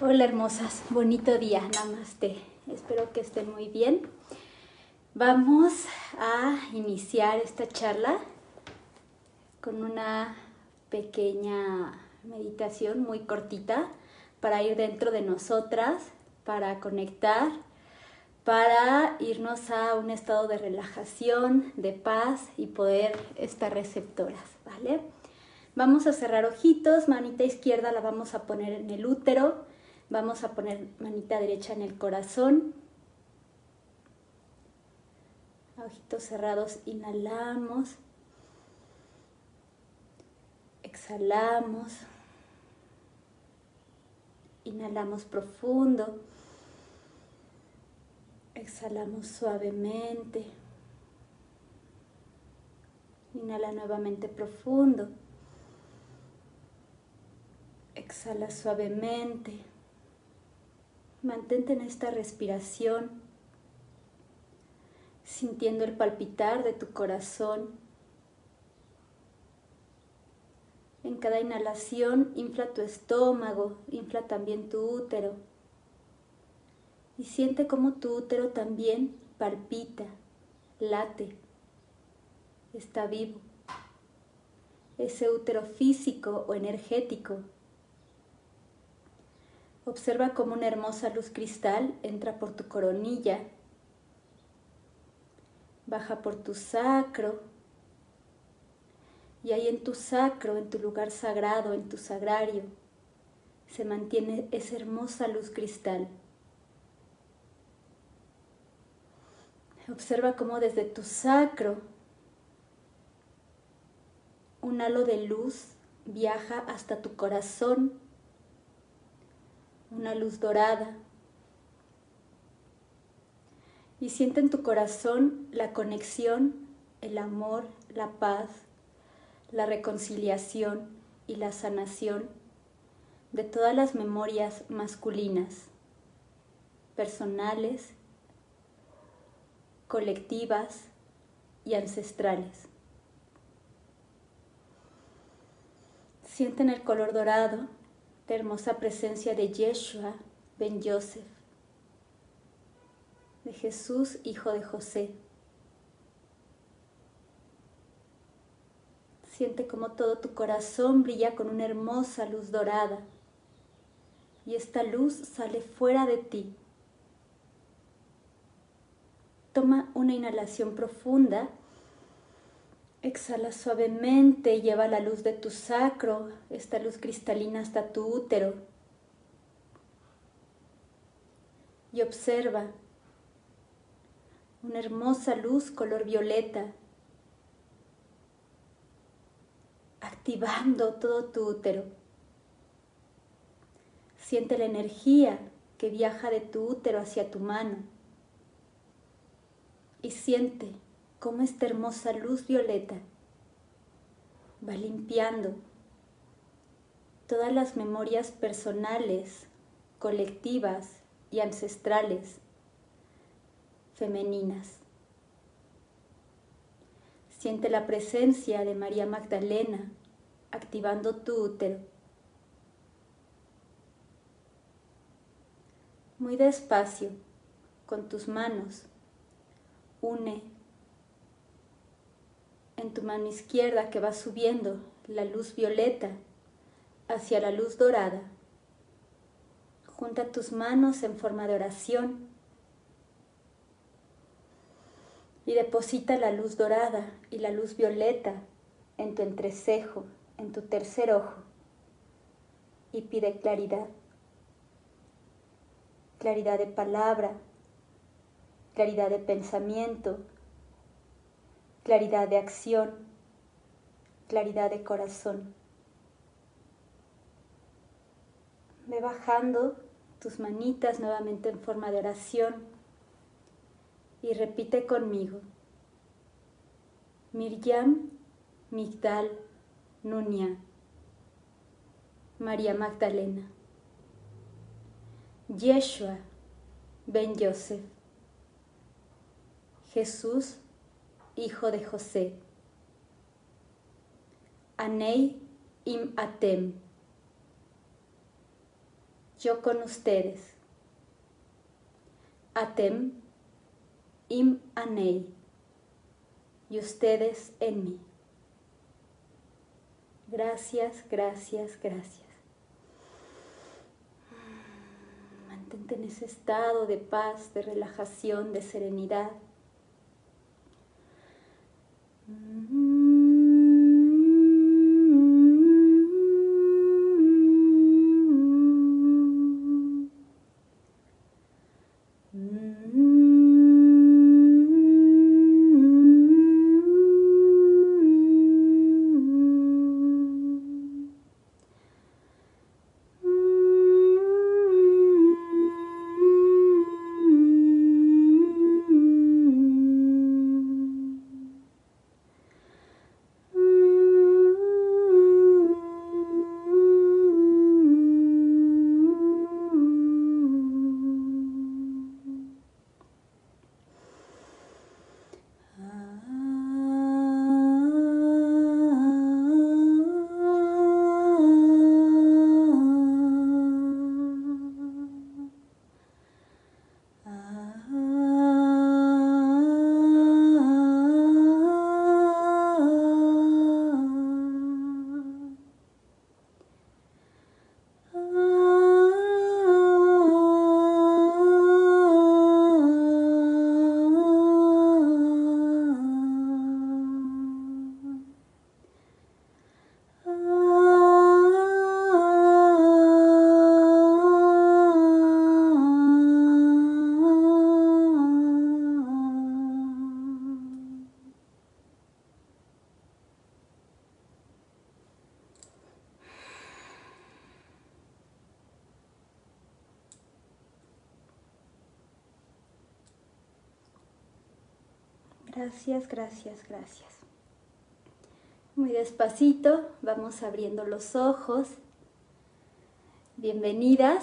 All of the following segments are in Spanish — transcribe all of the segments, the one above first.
Hola hermosas, bonito día, namaste. Espero que estén muy bien. Vamos a iniciar esta charla con una pequeña meditación muy cortita para ir dentro de nosotras, para conectar, para irnos a un estado de relajación, de paz y poder estar receptoras, ¿vale? Vamos a cerrar ojitos, manita izquierda la vamos a poner en el útero Vamos a poner manita derecha en el corazón. Ojitos cerrados, inhalamos. Exhalamos. Inhalamos profundo. Exhalamos suavemente. Inhala nuevamente profundo. Exhala suavemente. Mantente en esta respiración, sintiendo el palpitar de tu corazón. En cada inhalación infla tu estómago, infla también tu útero. Y siente cómo tu útero también palpita, late, está vivo. Ese útero físico o energético Observa cómo una hermosa luz cristal entra por tu coronilla, baja por tu sacro, y ahí en tu sacro, en tu lugar sagrado, en tu sagrario, se mantiene esa hermosa luz cristal. Observa cómo desde tu sacro un halo de luz viaja hasta tu corazón una luz dorada. Y siente en tu corazón la conexión, el amor, la paz, la reconciliación y la sanación de todas las memorias masculinas, personales, colectivas y ancestrales. Sienten el color dorado la hermosa presencia de Yeshua ben Joseph, de Jesús, hijo de José. Siente como todo tu corazón brilla con una hermosa luz dorada y esta luz sale fuera de ti. Toma una inhalación profunda Exhala suavemente, y lleva la luz de tu sacro, esta luz cristalina hasta tu útero. Y observa una hermosa luz color violeta, activando todo tu útero. Siente la energía que viaja de tu útero hacia tu mano y siente cómo esta hermosa luz violeta va limpiando todas las memorias personales, colectivas y ancestrales femeninas. Siente la presencia de María Magdalena activando tu útero. Muy despacio, con tus manos, une en tu mano izquierda que va subiendo la luz violeta hacia la luz dorada. Junta tus manos en forma de oración y deposita la luz dorada y la luz violeta en tu entrecejo, en tu tercer ojo y pide claridad. Claridad de palabra, claridad de pensamiento, claridad de acción, claridad de corazón. Ve bajando tus manitas nuevamente en forma de oración y repite conmigo. Miriam Migdal Nunia, María Magdalena, Yeshua Ben Joseph, Jesús hijo de José. Anei im Atem. yo con ustedes. Atem, im anei, y ustedes en mí. Gracias, gracias, gracias. Mantente en ese estado de paz, de relajación, de serenidad. Mm-hmm. Gracias, gracias, gracias. Muy despacito, vamos abriendo los ojos. Bienvenidas,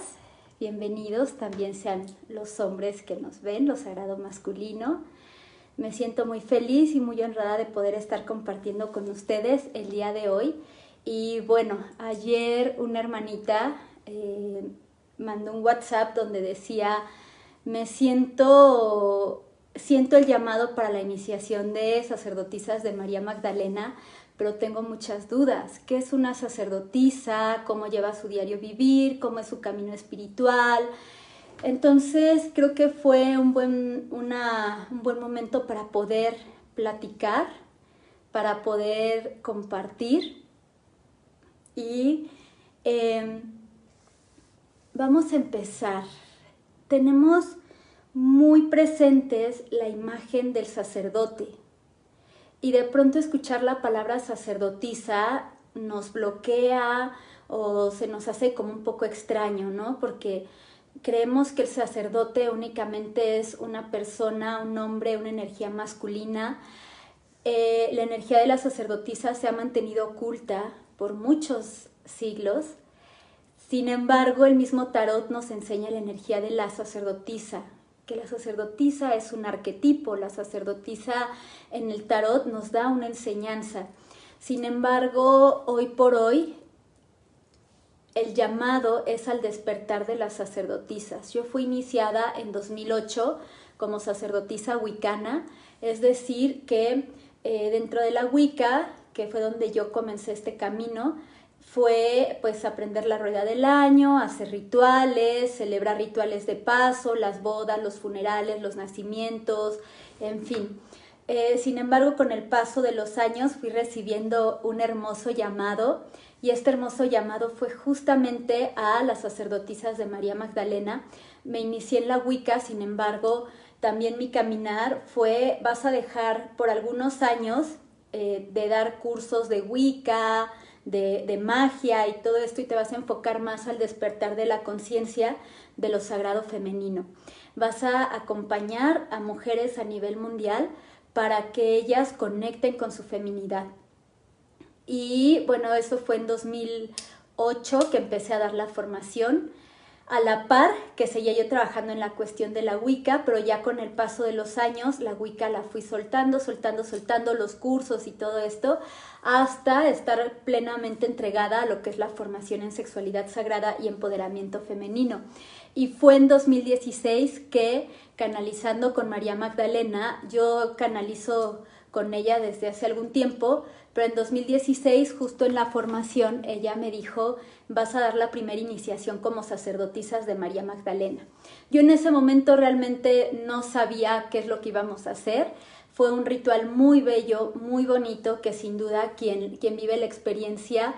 bienvenidos también sean los hombres que nos ven, lo sagrado masculino. Me siento muy feliz y muy honrada de poder estar compartiendo con ustedes el día de hoy. Y bueno, ayer una hermanita eh, mandó un WhatsApp donde decía, me siento siento el llamado para la iniciación de sacerdotisas de María Magdalena, pero tengo muchas dudas. ¿Qué es una sacerdotisa? ¿Cómo lleva su diario vivir? ¿Cómo es su camino espiritual? Entonces creo que fue un buen, un buen momento para poder platicar, para poder compartir y em, vamos a empezar. Tenemos muy presentes la imagen del sacerdote. Y de pronto escuchar la palabra sacerdotisa nos bloquea o se nos hace como un poco extraño, ¿no? Porque creemos que el sacerdote únicamente es una persona, un hombre, una energía masculina. Eh, la energía de la sacerdotisa se ha mantenido oculta por muchos siglos. Sin embargo, el mismo tarot nos enseña la energía de la sacerdotisa, que la sacerdotisa es un arquetipo, la sacerdotisa en el tarot nos da una enseñanza. Sin embargo, hoy por hoy, el llamado es al despertar de las sacerdotisas. Yo fui iniciada en 2008 como sacerdotisa wicana, es decir, que eh, dentro de la Wicca, que fue donde yo comencé este camino, fue pues aprender la rueda del año, hacer rituales, celebrar rituales de paso, las bodas, los funerales, los nacimientos, en fin. Eh, sin embargo, con el paso de los años fui recibiendo un hermoso llamado y este hermoso llamado fue justamente a las sacerdotisas de María Magdalena. Me inicié en la Wicca, sin embargo, también mi caminar fue, vas a dejar por algunos años eh, de dar cursos de Wicca, de, magia y todo esto y te vas a enfocar más al despertar de la conciencia de lo sagrado femenino. Vas a acompañar a mujeres a nivel mundial para que ellas conecten con su feminidad. Y bueno, eso fue en 2008 que empecé a dar la formación. A la par que seguía yo trabajando en la cuestión de la Wicca, pero ya con el paso de los años la Wicca la fui soltando, soltando, soltando los cursos y todo esto, hasta estar plenamente entregada a lo que es la formación en sexualidad sagrada y empoderamiento femenino. Y fue en 2016 que, canalizando con María Magdalena, yo canalizo con ella desde hace algún tiempo, pero en 2016, justo en la formación, ella me dijo, vas a dar la primera iniciación como sacerdotisas de María Magdalena. Yo en ese momento realmente no sabía qué es lo que íbamos a hacer. Fue un ritual muy bello, muy bonito, que sin duda quien, quien vive la experiencia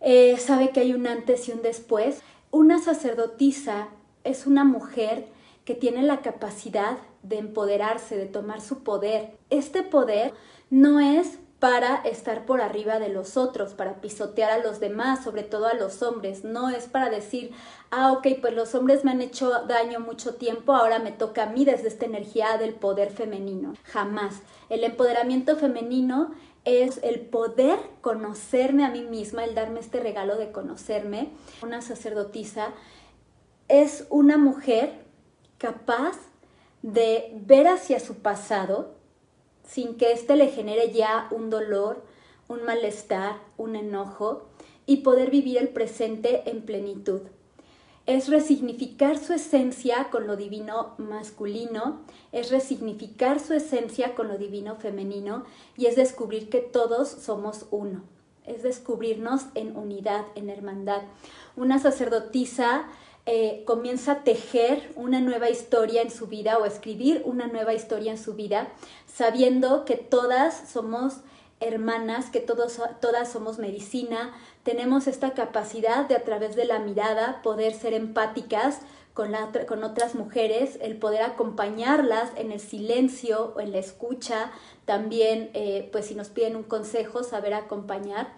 eh, sabe que hay un antes y un después. Una sacerdotisa es una mujer que tiene la capacidad de empoderarse, de tomar su poder. Este poder no es para estar por arriba de los otros, para pisotear a los demás, sobre todo a los hombres. No es para decir, ah, ok, pues los hombres me han hecho daño mucho tiempo, ahora me toca a mí desde esta energía del poder femenino. Jamás. El empoderamiento femenino es el poder conocerme a mí misma, el darme este regalo de conocerme. Una sacerdotisa es una mujer capaz de ver hacia su pasado, sin que éste le genere ya un dolor, un malestar, un enojo, y poder vivir el presente en plenitud. Es resignificar su esencia con lo divino masculino, es resignificar su esencia con lo divino femenino y es descubrir que todos somos uno, es descubrirnos en unidad, en hermandad. Una sacerdotisa eh, comienza a tejer una nueva historia en su vida o escribir una nueva historia en su vida, sabiendo que todas somos hermanas, que todos, todas somos medicina, tenemos esta capacidad de a través de la mirada poder ser empáticas con, la, con otras mujeres, el poder acompañarlas en el silencio o en la escucha, también eh, pues si nos piden un consejo, saber acompañar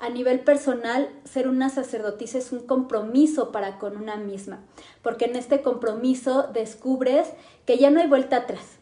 a nivel personal, ser una sacerdotisa es un compromiso para con una misma, porque en este compromiso descubres que ya no hay vuelta atrás,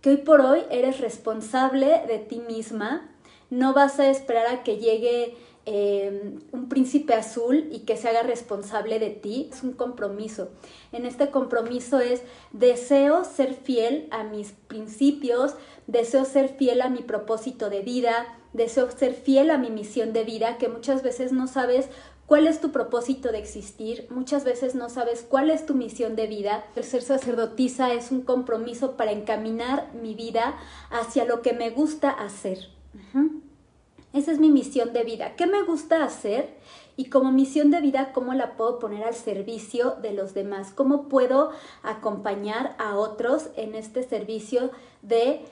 que hoy por hoy eres responsable de ti misma, no vas a esperar a que llegue eh, un príncipe azul y que se haga responsable de ti, es un compromiso. En este compromiso es deseo ser fiel a mis principios, deseo ser fiel a mi propósito de vida, deseo ser fiel a mi misión de vida, que muchas veces no sabes cuál es tu propósito de existir, muchas veces no sabes cuál es tu misión de vida. El ser sacerdotisa es un compromiso para encaminar mi vida hacia lo que me gusta hacer. Esa es mi misión de vida. ¿Qué me gusta hacer? Y como misión de vida, ¿cómo la puedo poner al servicio de los demás? ¿Cómo puedo acompañar a otros en este servicio de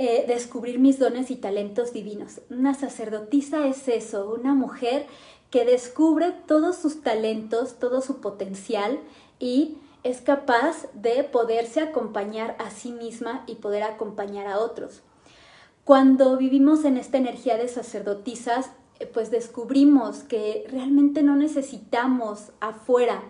eh, descubrir mis dones y talentos divinos. Una sacerdotisa es eso, una mujer que descubre todos sus talentos, todo su potencial y es capaz de poderse acompañar a sí misma y poder acompañar a otros. Cuando vivimos en esta energía de sacerdotisas, eh, pues descubrimos que realmente no necesitamos afuera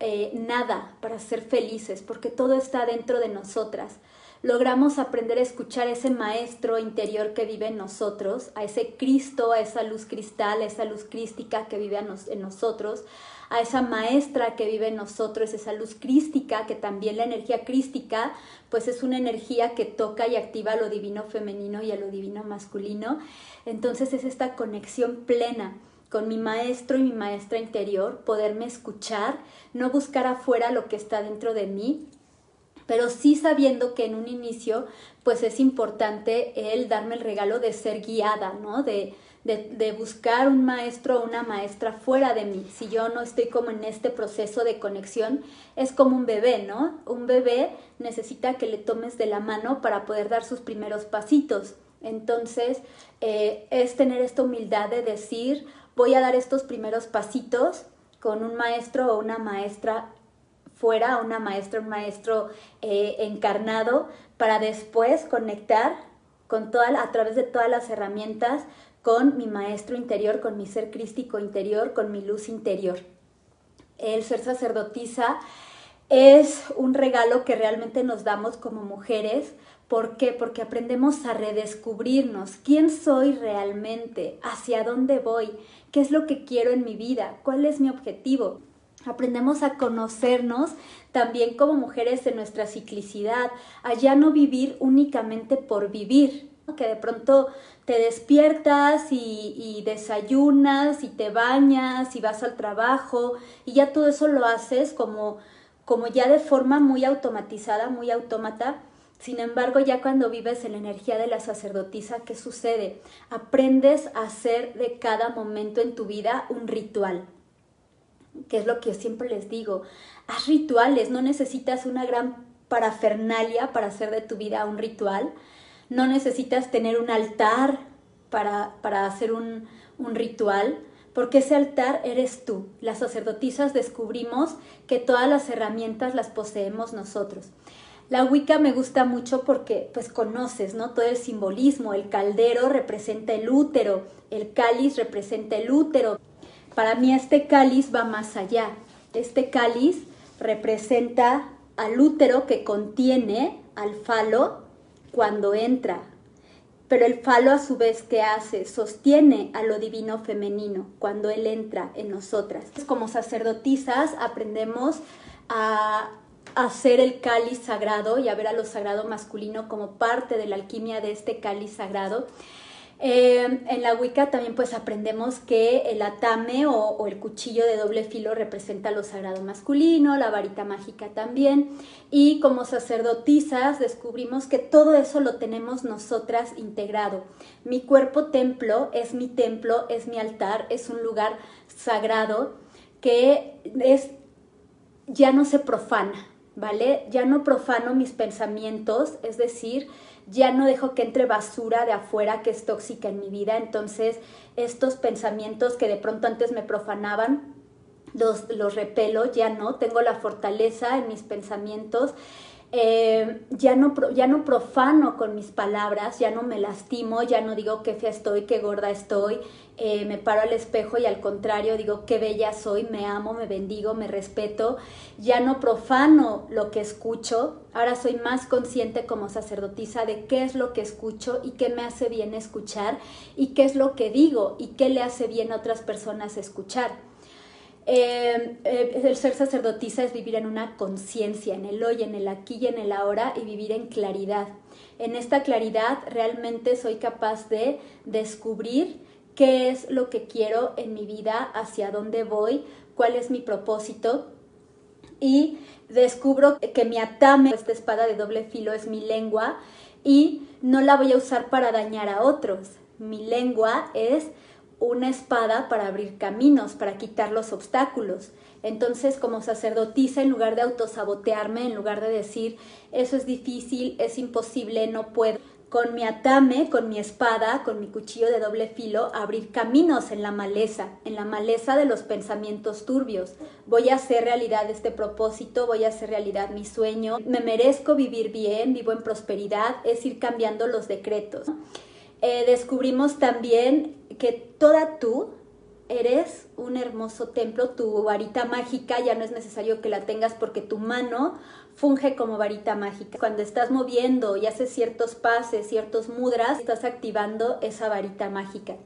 eh, nada para ser felices, porque todo está dentro de nosotras logramos aprender a escuchar a ese maestro interior que vive en nosotros, a ese Cristo, a esa luz cristal, a esa luz crística que vive en nosotros, a esa maestra que vive en nosotros, esa luz crística, que también la energía crística, pues es una energía que toca y activa a lo divino femenino y a lo divino masculino. Entonces es esta conexión plena con mi maestro y mi maestra interior, poderme escuchar, no buscar afuera lo que está dentro de mí, pero sí sabiendo que en un inicio pues es importante el darme el regalo de ser guiada, ¿no? De, de, buscar un maestro o una maestra fuera de mí. Si yo no estoy como en este proceso de conexión, es como un bebé, ¿no? Un bebé necesita que le tomes de la mano para poder dar sus primeros pasitos. Entonces, eh, es tener esta humildad de decir, voy a dar estos primeros pasitos con un maestro o una maestra fuera una maestra, un maestro eh, encarnado, para después conectar con toda, a través de todas las herramientas con mi maestro interior, con mi ser crístico interior, con mi luz interior. El ser sacerdotisa es un regalo que realmente nos damos como mujeres. ¿Por qué? Porque aprendemos a redescubrirnos. ¿Quién soy realmente? ¿Hacia dónde voy? ¿Qué es lo que quiero en mi vida? ¿Cuál es mi objetivo? Aprendemos a conocernos también como mujeres en nuestra ciclicidad, a ya no vivir únicamente por vivir, que de pronto te despiertas y, desayunas y te bañas y vas al trabajo y ya todo eso lo haces como, como ya de forma muy automatizada, muy autómata. Sin embargo, ya cuando vives en la energía de la sacerdotisa, ¿qué sucede? Aprendes a hacer de cada momento en tu vida un ritual que es lo que siempre les digo, haz rituales, no necesitas una gran parafernalia para hacer de tu vida un ritual, no necesitas tener un altar para, para hacer un, un ritual, porque ese altar eres tú. Las sacerdotisas descubrimos que todas las herramientas las poseemos nosotros. La Wicca me gusta mucho porque pues conoces, ¿no? Todo el simbolismo, el caldero representa el útero, el cáliz representa el útero, para mí este cáliz va más allá. Este cáliz representa al útero que contiene al falo cuando entra. Pero el falo a su vez ¿qué hace? Sostiene a lo divino femenino cuando él entra en nosotras. Como sacerdotisas aprendemos a hacer el cáliz sagrado y a ver a lo sagrado masculino como parte de la alquimia de este cáliz sagrado. Eh, en la Wicca también pues aprendemos que el atame o, el cuchillo de doble filo representa lo sagrado masculino, la varita mágica también y como sacerdotisas descubrimos que todo eso lo tenemos nosotras integrado. Mi cuerpo templo es mi templo, es mi altar, es un lugar sagrado que es ya no se profana, ¿vale? Ya no profano mis pensamientos, es decir, ya no dejo que entre basura de afuera que es tóxica en mi vida, entonces estos pensamientos que de pronto antes me profanaban, los, los repelo, ya no, tengo la fortaleza en mis pensamientos eh, ya, no, ya no profano con mis palabras, ya no me lastimo, ya no digo qué fea estoy, qué gorda estoy, eh, me paro al espejo y al contrario digo qué bella soy, me amo, me bendigo, me respeto, ya no profano lo que escucho, ahora soy más consciente como sacerdotisa de qué es lo que escucho y qué me hace bien escuchar y qué es lo que digo y qué le hace bien a otras personas escuchar. Eh, eh, el ser sacerdotisa es vivir en una conciencia, en el hoy, en el aquí y en el ahora y vivir en claridad. En esta claridad realmente soy capaz de descubrir qué es lo que quiero en mi vida, hacia dónde voy, cuál es mi propósito y descubro que mi atame, esta espada de doble filo, es mi lengua y no la voy a usar para dañar a otros. Mi lengua es una espada para abrir caminos, para quitar los obstáculos. Entonces, como sacerdotisa, en lugar de autosabotearme, en lugar de decir, eso es difícil, es imposible, no puedo, con mi atame, con mi espada, con mi cuchillo de doble filo, abrir caminos en la maleza, en la maleza de los pensamientos turbios. Voy a hacer realidad este propósito, voy a hacer realidad mi sueño, me merezco vivir bien, vivo en prosperidad, es ir cambiando los decretos. Eh, descubrimos también que toda tú eres un hermoso templo, tu varita mágica ya no es necesario que la tengas porque tu mano funge como varita mágica. Cuando estás moviendo y haces ciertos pases, ciertos mudras, estás activando esa varita mágica.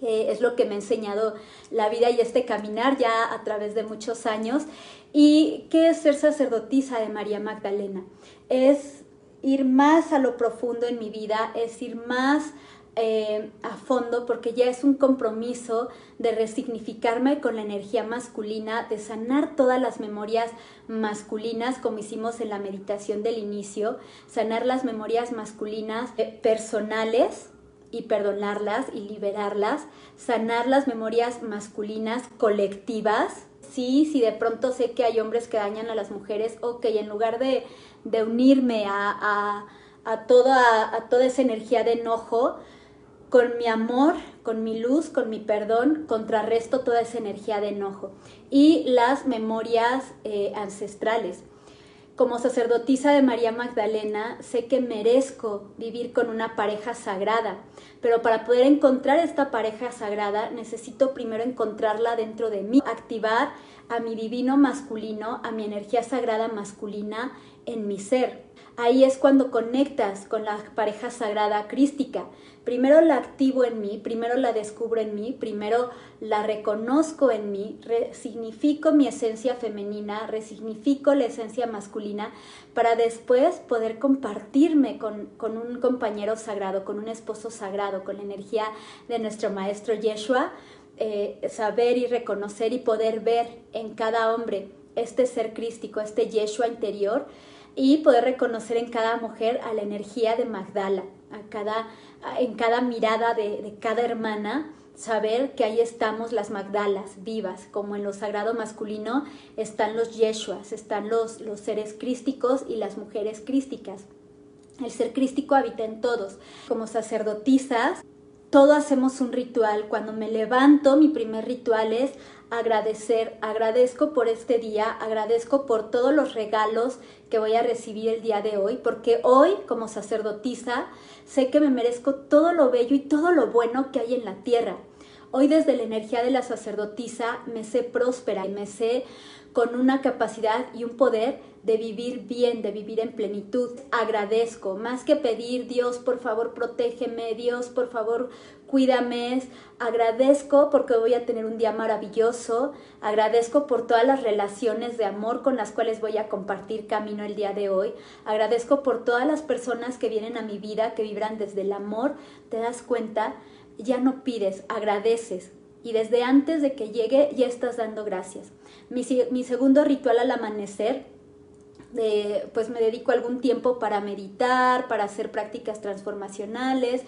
Eh, es lo que me ha enseñado la vida y este caminar ya a través de muchos años. ¿Y qué es ser sacerdotisa de María Magdalena? Es ir más a lo profundo en mi vida, es ir más eh, a fondo porque ya es un compromiso de resignificarme con la energía masculina, de sanar todas las memorias masculinas como hicimos en la meditación del inicio, sanar las memorias masculinas eh, personales y perdonarlas y liberarlas, sanar las memorias masculinas colectivas. Sí, si de pronto sé que hay hombres que dañan a las mujeres, ok, en lugar de, unirme a, toda, a toda esa energía de enojo, con mi amor, con mi luz, con mi perdón, contrarresto toda esa energía de enojo. Y las memorias eh, ancestrales. Como sacerdotisa de María Magdalena, sé que merezco vivir con una pareja sagrada, pero para poder encontrar esta pareja sagrada necesito primero encontrarla dentro de mí, activar a mi divino masculino, a mi energía sagrada masculina en mi ser. Ahí es cuando conectas con la pareja sagrada crística. Primero la activo en mí, primero la descubro en mí, primero la reconozco en mí, resignifico mi esencia femenina, resignifico la esencia masculina, para después poder compartirme con, un compañero sagrado, con un esposo sagrado, con la energía de nuestro maestro Yeshua, eh, saber y reconocer y poder ver en cada hombre este ser crístico, este Yeshua interior, y poder reconocer en cada mujer a la energía de Magdala, a cada, en cada mirada de, cada hermana, saber que ahí estamos las Magdalas vivas, como en lo sagrado masculino están los Yeshuas, están los, los seres crísticos y las mujeres crísticas. El ser crístico habita en todos. Como sacerdotisas, todo hacemos un ritual. Cuando me levanto, mi primer ritual es agradecer, agradezco por este día, agradezco por todos los regalos que voy a recibir el día de hoy, porque hoy como sacerdotisa sé que me merezco todo lo bello y todo lo bueno que hay en la tierra. Hoy desde la energía de la sacerdotisa me sé próspera y me sé con una capacidad y un poder de vivir bien, de vivir en plenitud. Agradezco, más que pedir, Dios, por favor, protégeme, Dios, por favor, cuídame. Agradezco porque voy a tener un día maravilloso. Agradezco por todas las relaciones de amor con las cuales voy a compartir camino el día de hoy. Agradezco por todas las personas que vienen a mi vida, que vibran desde el amor. ¿Te das cuenta? Ya no pides, agradeces. Y desde antes de que llegue ya estás dando gracias. Mi, mi segundo ritual al amanecer pues me dedico algún tiempo para meditar, para hacer prácticas transformacionales,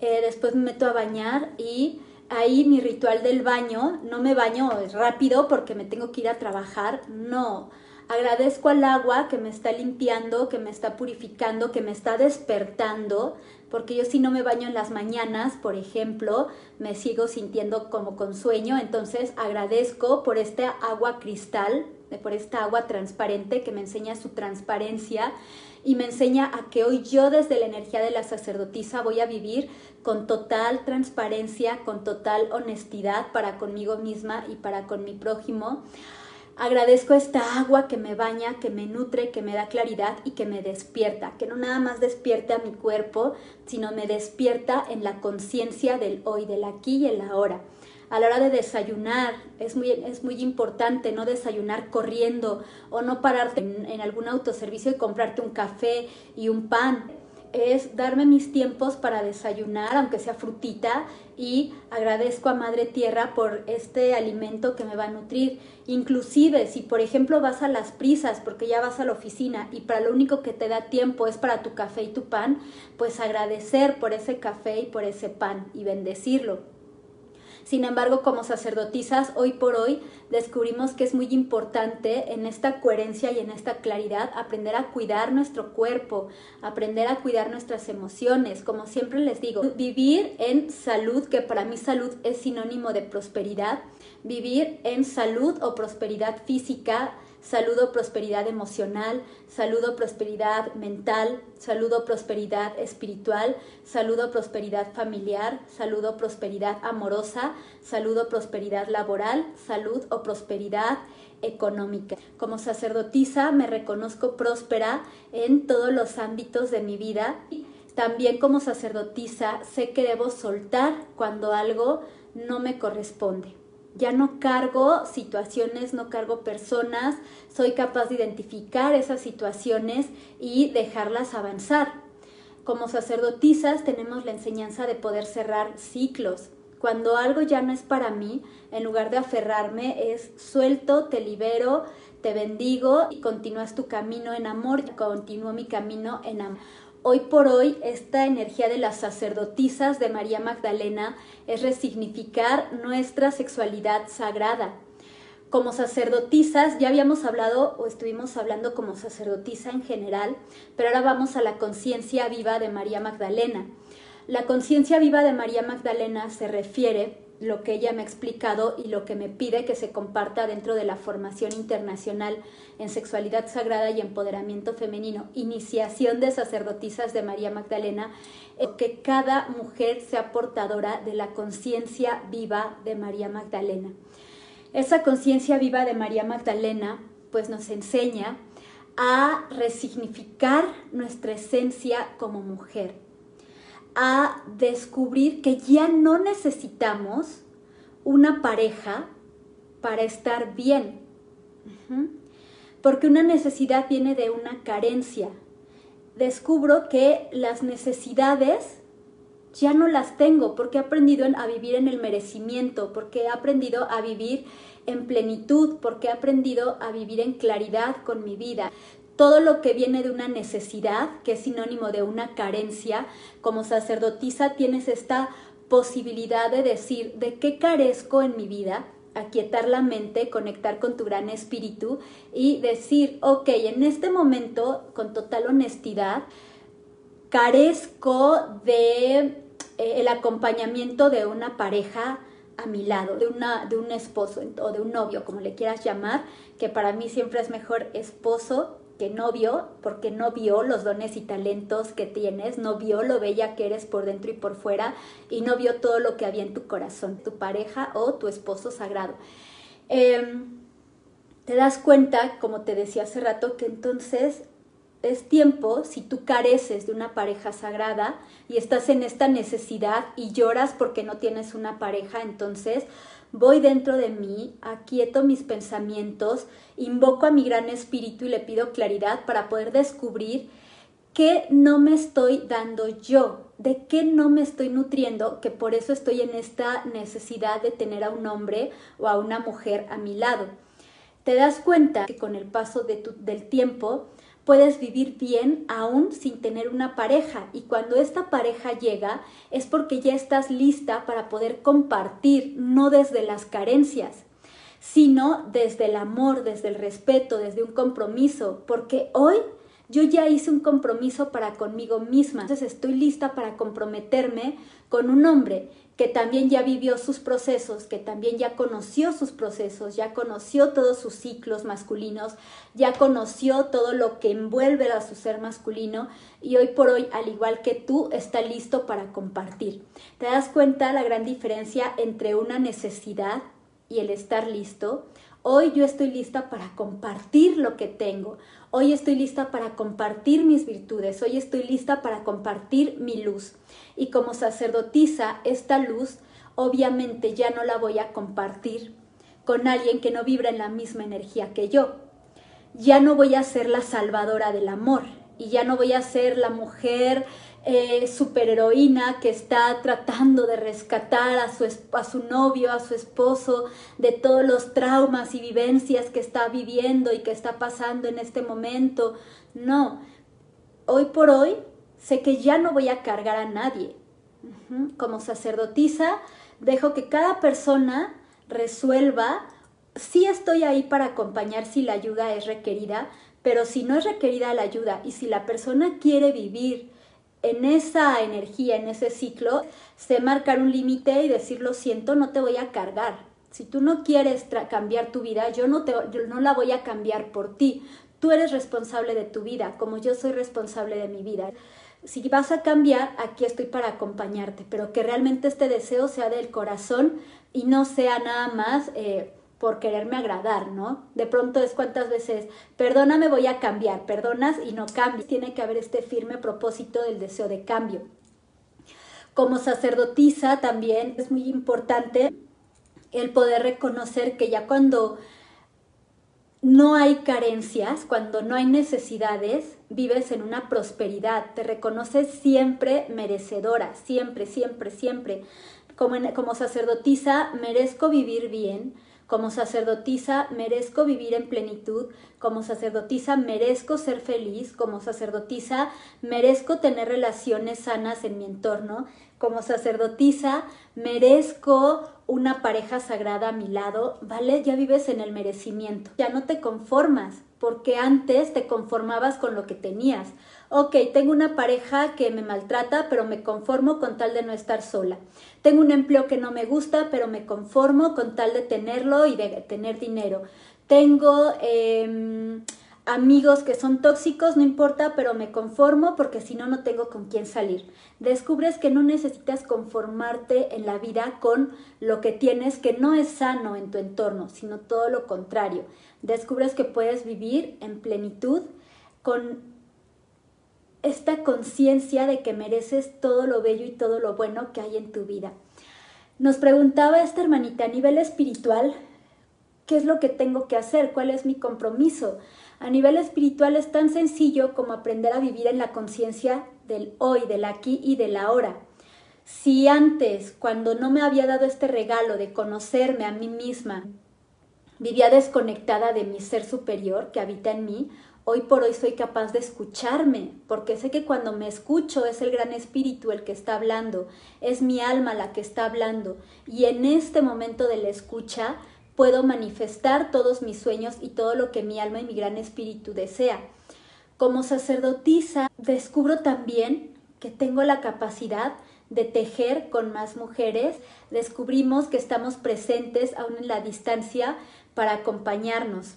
eh, después me meto a bañar y ahí mi ritual del baño, no me baño rápido porque me tengo que ir a trabajar, no. Agradezco al agua que me está limpiando, que me está purificando, que me está despertando, porque yo si no me baño en las mañanas, por ejemplo, me sigo sintiendo como con sueño, entonces agradezco por este agua cristal por esta agua transparente que me enseña su transparencia y me enseña a que hoy yo desde la energía de la sacerdotisa voy a vivir con total transparencia, con total honestidad para conmigo misma y para con mi prójimo. Agradezco esta agua que me baña, que me nutre, que me da claridad y que me despierta, que no nada más despierta mi cuerpo, sino me despierta en la conciencia del hoy, del aquí y el ahora. A la hora de desayunar, es muy, es muy importante no desayunar corriendo o no pararte en, algún autoservicio y comprarte un café y un pan es darme mis tiempos para desayunar, aunque sea frutita, y agradezco a Madre Tierra por este alimento que me va a nutrir. Inclusive si por ejemplo vas a las prisas porque ya vas a la oficina y para lo único que te da tiempo es para tu café y tu pan, pues agradecer por ese café y por ese pan y bendecirlo. Sin embargo, como sacerdotisas, hoy por hoy descubrimos que es muy importante en esta coherencia y en esta claridad aprender a cuidar nuestro cuerpo, aprender a cuidar nuestras emociones. Como siempre les digo, vivir en salud, que para mí salud es sinónimo de prosperidad, vivir en salud o prosperidad física saludo prosperidad emocional, saludo prosperidad mental, saludo prosperidad espiritual, saludo prosperidad familiar, saludo prosperidad amorosa, saludo prosperidad laboral, salud o prosperidad económica. Como sacerdotisa me reconozco próspera en todos los ámbitos de mi vida. También como sacerdotisa sé que debo soltar cuando algo no me corresponde ya no cargo situaciones, no cargo personas, soy capaz de identificar esas situaciones y dejarlas avanzar. Como sacerdotisas tenemos la enseñanza de poder cerrar ciclos. Cuando algo ya no es para mí, en lugar de aferrarme, es suelto, te libero, te bendigo y continúas tu camino en amor, continúo mi camino en amor. Hoy por hoy, esta energía de las sacerdotisas de María Magdalena es resignificar nuestra sexualidad sagrada. Como sacerdotisas, ya habíamos hablado o estuvimos hablando como sacerdotisa en general, pero ahora vamos a la conciencia viva de María Magdalena. La conciencia viva de María Magdalena se refiere lo que ella me ha explicado y lo que me pide que se comparta dentro de la formación internacional en sexualidad sagrada y empoderamiento femenino, iniciación de sacerdotisas de María Magdalena, que cada mujer sea portadora de la conciencia viva de María Magdalena. Esa conciencia viva de María Magdalena pues nos enseña a resignificar nuestra esencia como mujer, a descubrir que ya no necesitamos una pareja para estar bien, porque una necesidad viene de una carencia. Descubro que las necesidades ya no las tengo porque he aprendido a vivir en el merecimiento, porque he aprendido a vivir en plenitud, porque he aprendido a vivir en claridad con mi vida. Todo lo que viene de una necesidad, que es sinónimo de una carencia, como sacerdotisa tienes esta posibilidad de decir de qué carezco en mi vida, aquietar la mente, conectar con tu gran espíritu y decir, ok, en este momento, con total honestidad, carezco de eh, el acompañamiento de una pareja a mi lado, de, una, de un esposo o de un novio, como le quieras llamar, que para mí siempre es mejor esposo que novio, porque no vio los dones y talentos que tienes, no vio lo bella que eres por dentro y por fuera, y no vio todo lo que había en tu corazón, tu pareja o tu esposo sagrado. Em, te das cuenta, como te decía hace rato, que entonces es tiempo, si tú careces de una pareja sagrada y estás en esta necesidad y lloras porque no tienes una pareja, entonces voy dentro de mí, aquieto mis pensamientos, invoco a mi gran espíritu y le pido claridad para poder descubrir qué no me estoy dando yo, de qué no me estoy nutriendo, que por eso estoy en esta necesidad de tener a un hombre o a una mujer a mi lado. Te das cuenta que con el paso del tiempo, puedes vivir bien aún sin tener una pareja. Y cuando esta pareja llega es porque ya estás lista para poder compartir, no desde las carencias, sino desde el amor, desde el respeto, desde un compromiso, porque hoy yo ya hice un compromiso para conmigo misma, entonces estoy lista para comprometerme con un hombre que también ya vivió sus procesos, que también ya conoció sus procesos, ya conoció todos sus ciclos masculinos, ya conoció todo lo que envuelve a su ser masculino y hoy por hoy, al igual que tú, está listo para compartir. ¿Te das cuenta la gran diferencia entre una necesidad y el estar listo? Hoy yo estoy lista para compartir lo que tengo. Hoy estoy lista para compartir mis virtudes. Hoy estoy lista para compartir mi luz. Y como sacerdotisa, esta luz obviamente ya no la voy a compartir con alguien que no vibra en la misma energía que yo. Ya no voy a ser la salvadora del amor y ya no voy a ser la mujer eh, superheroína que está tratando de rescatar a su, a su novio, a su esposo, de todos los traumas y vivencias que está viviendo y que está pasando en este momento. No, hoy por hoy sé que ya no voy a cargar a nadie. Como sacerdotisa, dejo que cada persona resuelva si estoy ahí para acompañar si la ayuda es requerida, pero si no es requerida la ayuda y si la persona quiere vivir en esa energía, en ese ciclo, sé marcar un límite y decir, lo siento, no te voy a cargar. Si tú no quieres cambiar tu vida, yo no, te, yo no la voy a cambiar por ti. Tú eres responsable de tu vida, como yo soy responsable de mi vida. Si vas a cambiar, aquí estoy para acompañarte, pero que realmente este deseo sea del corazón y no sea nada más... Eh, por quererme agradar, ¿no? De pronto es cuántas veces, perdóname, voy a cambiar, perdonas y no cambias. Tiene que haber este firme propósito del deseo de cambio. Como sacerdotisa también es muy importante el poder reconocer que ya cuando no hay carencias, cuando no hay necesidades, vives en una prosperidad, te reconoces siempre merecedora, siempre, siempre, siempre. Como, como sacerdotisa merezco vivir bien, como sacerdotisa merezco vivir en plenitud, como sacerdotisa merezco ser feliz, como sacerdotisa merezco tener relaciones sanas en mi entorno, como sacerdotisa merezco una pareja sagrada a mi lado, ¿vale? Ya vives en el merecimiento, ya no te conformas, porque antes te conformabas con lo que tenías. Ok, tengo una pareja que me maltrata, pero me conformo con tal de no estar sola. Tengo un empleo que no me gusta, pero me conformo con tal de tenerlo y de tener dinero. Tengo... Em, amigos que son tóxicos, no importa, pero me conformo porque si no, no tengo con quién salir. Descubres que no necesitas conformarte en la vida con lo que tienes que no es sano en tu entorno, sino todo lo contrario. Descubres que puedes vivir en plenitud con esta conciencia de que mereces todo lo bello y todo lo bueno que hay en tu vida. Nos preguntaba esta hermanita a nivel espiritual, ¿qué es lo que tengo que hacer? ¿Cuál es mi compromiso? A nivel espiritual es tan sencillo como aprender a vivir en la conciencia del hoy, del aquí y del ahora. Si antes, cuando no me había dado este regalo de conocerme a mí misma, vivía desconectada de mi ser superior que habita en mí, hoy por hoy soy capaz de escucharme, porque sé que cuando me escucho es el gran espíritu el que está hablando, es mi alma la que está hablando, y en este momento de la escucha puedo manifestar todos mis sueños y todo lo que mi alma y mi gran espíritu desea. Como sacerdotisa, descubro también que tengo la capacidad de tejer con más mujeres, descubrimos que estamos presentes aún en la distancia para acompañarnos.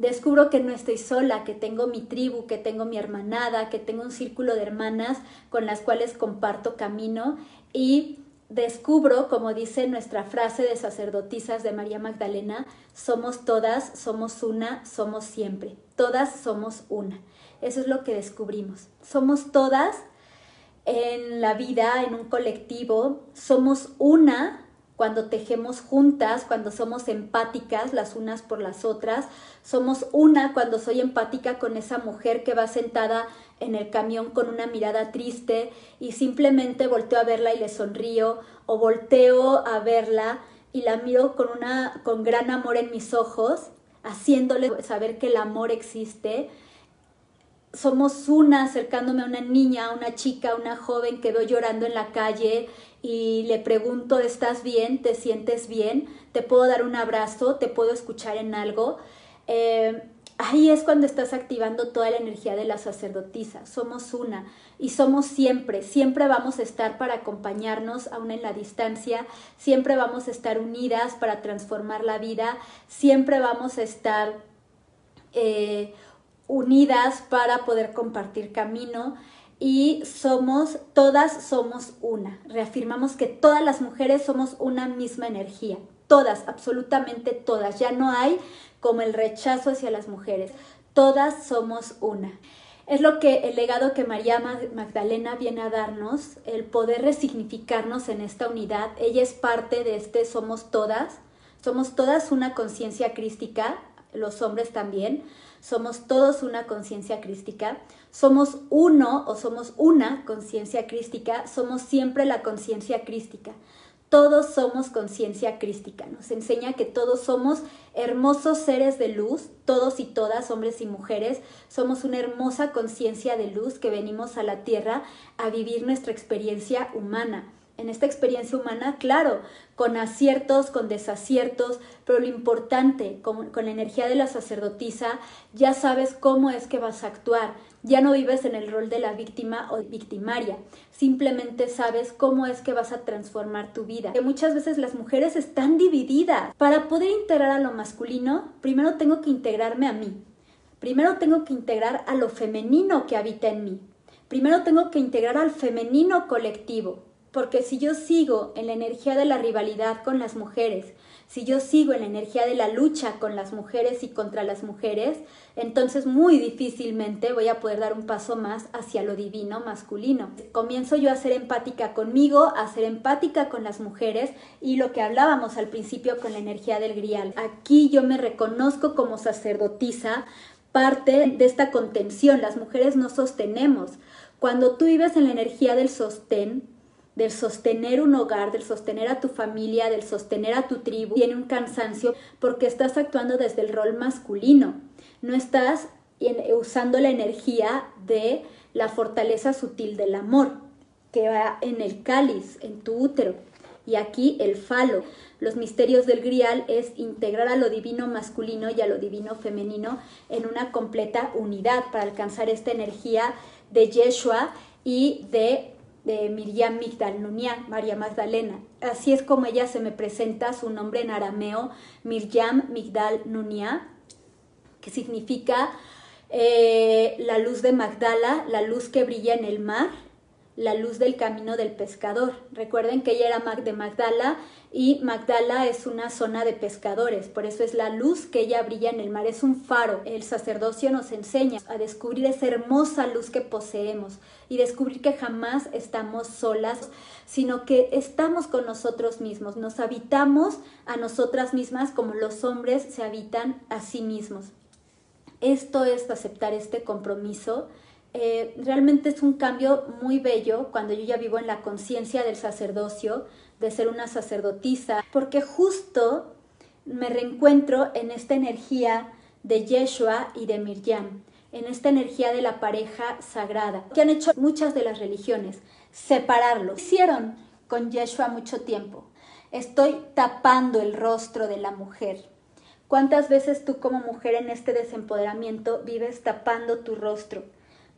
Descubro que no estoy sola, que tengo mi tribu, que tengo mi hermanada, que tengo un círculo de hermanas con las cuales comparto camino y descubro, como dice nuestra frase de sacerdotisas de María Magdalena, somos todas, somos una, somos siempre. Todas somos una. Eso es lo que descubrimos. Somos todas en la vida, en un colectivo, somos una cuando tejemos juntas, cuando somos empáticas las unas por las otras, somos una cuando soy empática con esa mujer que va sentada en el camión con una mirada triste y simplemente volteo a verla y le sonrío o volteo a verla y la miro con una con gran amor en mis ojos, haciéndole saber que el amor existe. Somos una acercándome a una niña, a una chica, a una joven que veo llorando en la calle y le pregunto, ¿estás bien? ¿Te sientes bien? ¿Te puedo dar un abrazo? ¿Te puedo escuchar en algo? Eh, ahí es cuando estás activando toda la energía de la sacerdotisa. Somos una y somos siempre, siempre vamos a estar para acompañarnos aún en la distancia, siempre vamos a estar unidas para transformar la vida, siempre vamos a estar... Eh, unidas para poder compartir camino y somos, todas somos una. Reafirmamos que todas las mujeres somos una misma energía. Todas, absolutamente todas. Ya no hay como el rechazo hacia las mujeres. Todas somos una. Es lo que el legado que María Magdalena viene a darnos, el poder resignificarnos en esta unidad. Ella es parte de este somos todas. Somos todas una conciencia crística, los hombres también somos todos una conciencia crística, somos uno o somos una conciencia crística, somos siempre la conciencia crística. Todos somos conciencia crística. Nos enseña que todos somos hermosos seres de luz, todos y todas, hombres y mujeres, somos una hermosa conciencia de luz que venimos a la tierra a vivir nuestra experiencia humana en esta experiencia humana, claro, con aciertos, con desaciertos, pero lo importante, con, la energía de la sacerdotisa, ya sabes cómo es que vas a actuar, ya no vives en el rol de la víctima o victimaria, simplemente sabes cómo es que vas a transformar tu vida. Que muchas veces las mujeres están divididas. Para poder integrar a lo masculino, primero tengo que integrarme a mí. Primero tengo que integrar a lo femenino que habita en mí. Primero tengo que integrar al femenino colectivo. Porque si yo sigo en la energía de la rivalidad con las mujeres, si yo sigo en la energía de la lucha con las mujeres y contra las mujeres, entonces muy difícilmente voy a poder dar un paso más hacia lo divino masculino. Comienzo yo a ser empática conmigo, a ser empática con las mujeres y lo que hablábamos al principio con la energía del grial. Aquí yo me reconozco como sacerdotisa, parte de esta contención. Las mujeres no sostenemos. Cuando tú vives en la energía del sostén, del sostener un hogar, del sostener a tu familia, del sostener a tu tribu, tiene un cansancio porque estás actuando desde el rol masculino. No estás usando la energía de la fortaleza sutil del amor que va en el cáliz, en tu útero. Y aquí el falo. Los misterios del grial es integrar a lo divino masculino y a lo divino femenino en una completa unidad para alcanzar esta energía de Yeshua y de de Miriam Migdal Nunia, María Magdalena. Así es como ella se me presenta su nombre en arameo, Miriam Migdal Nunia, que significa eh, la luz de Magdala, la luz que brilla en el mar, la luz del camino del pescador. Recuerden que ella era de Magdala y Magdala es una zona de pescadores, por eso es la luz que ella brilla en el mar, es un faro. El sacerdocio nos enseña a descubrir esa hermosa luz que poseemos y descubrir que jamás estamos solas, sino que estamos con nosotros mismos, nos habitamos a nosotras mismas como los hombres se habitan a sí mismos. Esto es aceptar este compromiso eh, realmente es un cambio muy bello cuando yo ya vivo en la conciencia del sacerdocio, de ser una sacerdotisa, porque justo me reencuentro en esta energía de Yeshua y de Miriam, en esta energía de la pareja sagrada, que han hecho muchas de las religiones, separarlo. Hicieron con Yeshua mucho tiempo. Estoy tapando el rostro de la mujer. ¿Cuántas veces tú como mujer en este desempoderamiento vives tapando tu rostro?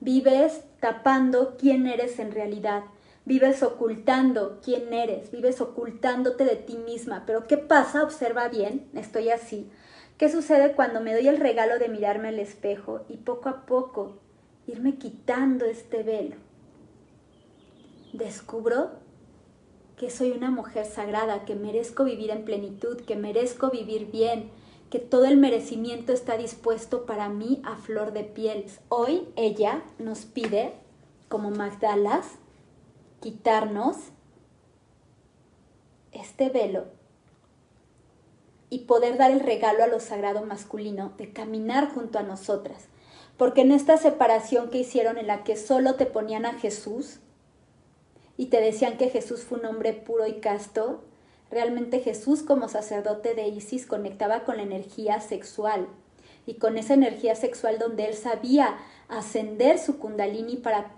Vives tapando quién eres en realidad. Vives ocultando quién eres, vives ocultándote de ti misma. Pero ¿qué pasa? Observa bien, estoy así. ¿Qué sucede cuando me doy el regalo de mirarme al espejo y poco a poco irme quitando este velo? Descubro que soy una mujer sagrada, que merezco vivir en plenitud, que merezco vivir bien, que todo el merecimiento está dispuesto para mí a flor de piel. Hoy ella nos pide, como Magdalas, quitarnos este velo y poder dar el regalo a lo sagrado masculino de caminar junto a nosotras. Porque en esta separación que hicieron en la que solo te ponían a Jesús y te decían que Jesús fue un hombre puro y casto, Realmente Jesús como sacerdote de Isis conectaba con la energía sexual y con esa energía sexual donde él sabía ascender su kundalini para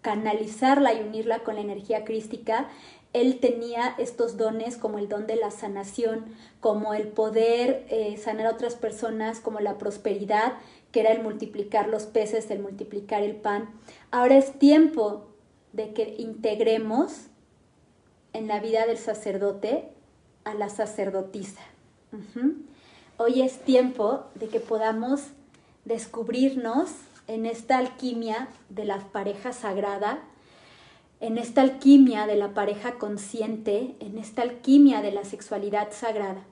canalizarla y unirla con la energía crística, él tenía estos dones como el don de la sanación, como el poder eh, sanar a otras personas, como la prosperidad, que era el multiplicar los peces, el multiplicar el pan. Ahora es tiempo de que integremos en la vida del sacerdote a la sacerdotisa. Hoy es tiempo de que podamos descubrirnos en esta alquimia de la pareja sagrada, en esta alquimia de la pareja consciente, en esta alquimia de la sexualidad sagrada.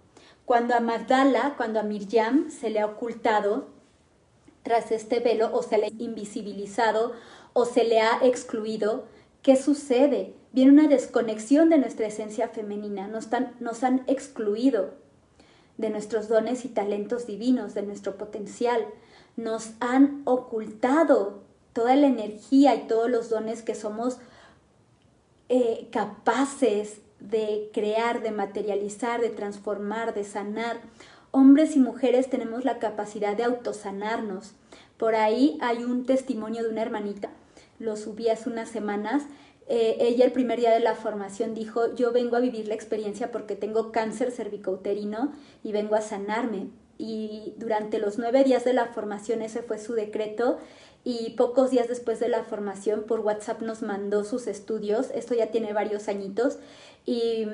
Cuando a Magdala, cuando a Miriam se le ha ocultado tras este velo o se le ha invisibilizado o se le ha excluido, ¿qué sucede? Viene una desconexión de nuestra esencia femenina, nos, han excluido de nuestros dones y talentos divinos, de nuestro potencial, nos han ocultado toda la energía y todos los dones que somos eh, capaces de crear, de materializar, de transformar, de sanar. Hombres y mujeres tenemos la capacidad de autosanarnos. Por ahí hay un testimonio de una hermanita, lo subí hace unas semanas, eh, ella el primer día de la formación dijo, yo vengo a vivir la experiencia porque tengo cáncer cervicouterino y vengo a sanarme. Y durante los nueve días de la formación ese fue su decreto y pocos días después de la formación por WhatsApp nos mandó sus estudios, esto ya tiene varios añitos, y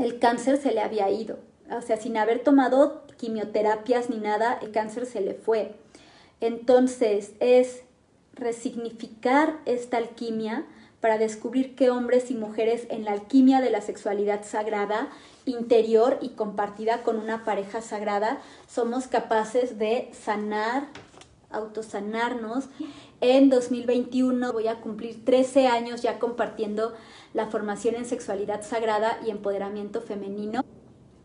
el cáncer se le había ido. O sea, sin haber tomado quimioterapias ni nada, el cáncer se le fue. Entonces es resignificar esta alquimia para descubrir qué hombres y mujeres en la alquimia de la sexualidad sagrada, interior y compartida con una pareja sagrada, somos capaces de sanar, autosanarnos. En 2021 voy a cumplir 13 años ya compartiendo la formación en sexualidad sagrada y empoderamiento femenino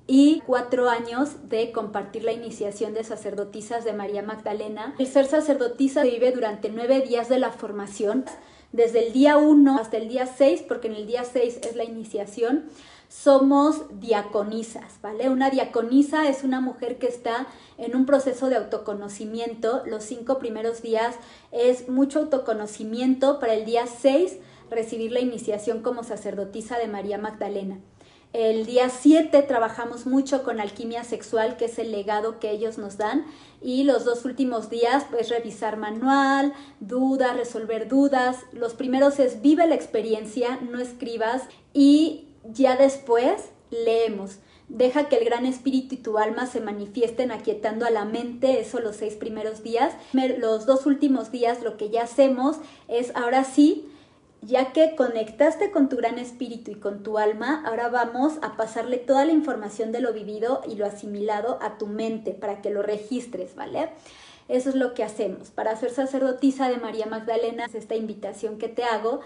y cuatro años de compartir la iniciación de sacerdotisas de María Magdalena. El ser sacerdotisa vive durante nueve días de la formación desde el día 1 hasta el día 6, porque en el día 6 es la iniciación, somos diaconisas, ¿vale? Una diaconisa es una mujer que está en un proceso de autoconocimiento. Los cinco primeros días es mucho autoconocimiento. Para el día 6 recibir la iniciación como sacerdotisa de María Magdalena. El día 7 trabajamos mucho con alquimia sexual, que es el legado que ellos nos dan. Y los dos últimos días, pues revisar manual, dudas, resolver dudas. Los primeros es vive la experiencia, no escribas. Y ya después leemos. Deja que el gran espíritu y tu alma se manifiesten aquietando a la mente, eso los seis primeros días. Los dos últimos días lo que ya hacemos es ahora sí, ya que conectaste con tu gran espíritu y con tu alma, ahora vamos a pasarle toda la información de lo vivido y lo asimilado a tu mente para que lo registres, ¿vale? Eso es lo que hacemos. Para ser sacerdotisa de María Magdalena, es esta invitación que te hago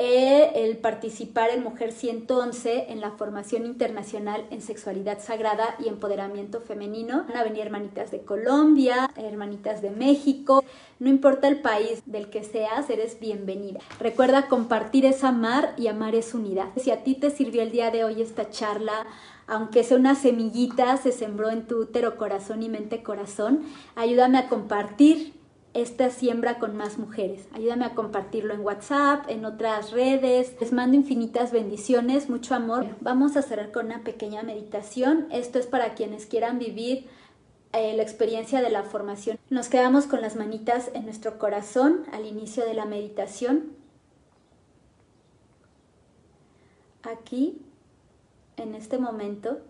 el participar en Mujer 111 en la formación internacional en sexualidad sagrada y empoderamiento femenino. Van a venir hermanitas de Colombia, hermanitas de México, no importa el país del que seas, eres bienvenida. Recuerda compartir es amar y amar es unidad. Si a ti te sirvió el día de hoy esta charla, aunque sea una semillita, se sembró en tu útero, corazón y mente corazón, ayúdame a compartir esta siembra con más mujeres. Ayúdame a compartirlo en WhatsApp, en otras redes. Les mando infinitas bendiciones, mucho amor. Vamos a cerrar con una pequeña meditación. Esto es para quienes quieran vivir eh, la experiencia de la formación. Nos quedamos con las manitas en nuestro corazón al inicio de la meditación. Aquí, en este momento,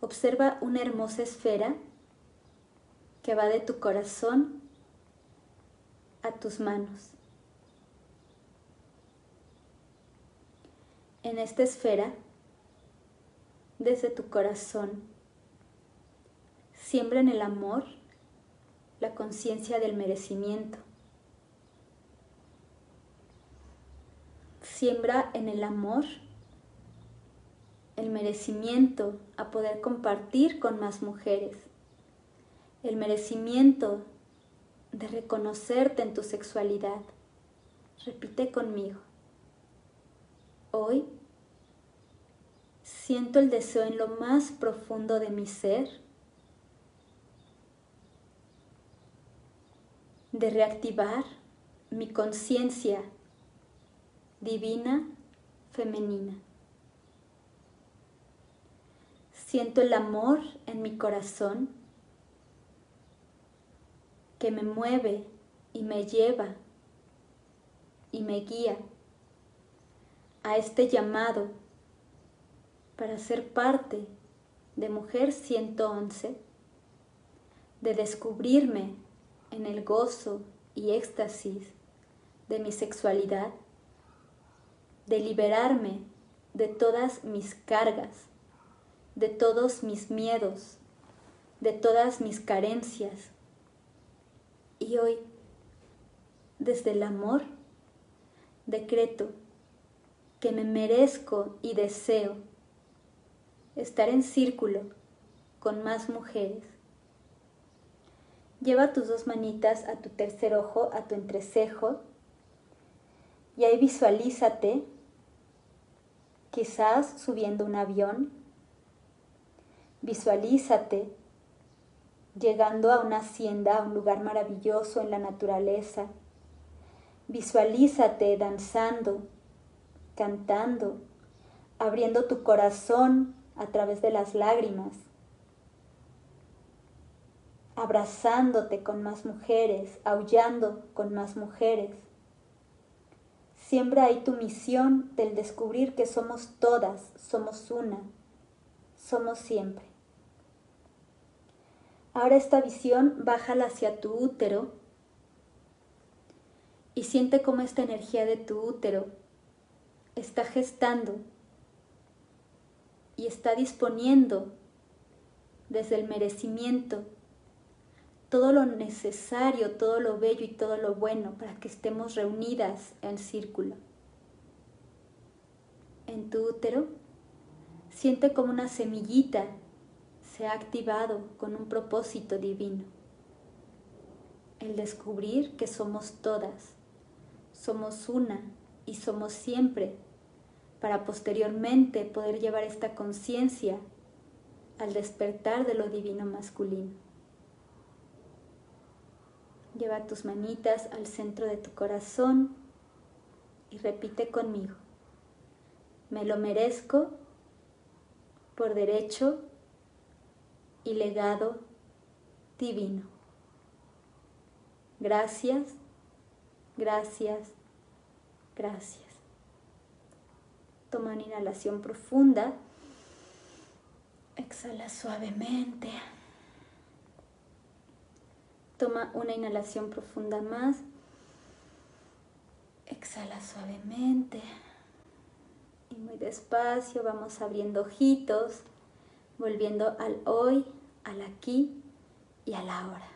observa una hermosa esfera que va de tu corazón a tus manos. En esta esfera, desde tu corazón, siembra en el amor la conciencia del merecimiento. Siembra en el amor el merecimiento a poder compartir con más mujeres el merecimiento de reconocerte en tu sexualidad. Repite conmigo. Hoy siento el deseo en lo más profundo de mi ser de reactivar mi conciencia divina femenina. Siento el amor en mi corazón que me mueve y me lleva y me guía a este llamado para ser parte de Mujer 111, de descubrirme en el gozo y éxtasis de mi sexualidad, de liberarme de todas mis cargas, de todos mis miedos, de todas mis carencias, y hoy, desde el amor, decreto que me merezco y deseo estar en círculo con más mujeres. Lleva tus dos manitas a tu tercer ojo, a tu entrecejo, y ahí visualízate quizás subiendo un avión. Visualízate llegando a una hacienda, a un lugar maravilloso en la naturaleza. Visualízate danzando, cantando, abriendo tu corazón a través de las lágrimas, abrazándote con más mujeres, aullando con más mujeres. Siembra ahí tu misión del descubrir que somos todas, somos una, somos siempre. Ahora esta visión bájala hacia tu útero y siente cómo esta energía de tu útero está gestando y está disponiendo desde el merecimiento todo lo necesario, todo lo bello y todo lo bueno para que estemos reunidas en círculo. En tu útero siente como una semillita se ha activado con un propósito divino. El descubrir que somos todas, somos una y somos siempre, para posteriormente poder llevar esta conciencia al despertar de lo divino masculino. Lleva tus manitas al centro de tu corazón y repite conmigo. Me lo merezco por derecho y legado divino. Gracias, gracias, gracias. Toma una inhalación profunda. Exhala suavemente. Toma una inhalación profunda más. Exhala suavemente. Y muy despacio vamos abriendo ojitos, volviendo al hoy, al aquí y a la hora.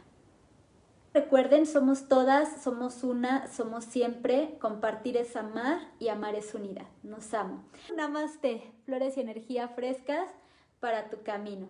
Recuerden, somos todas, somos una, somos siempre. Compartir es amar y amar es unidad. Nos amo. Namaste, flores y energía frescas para tu camino.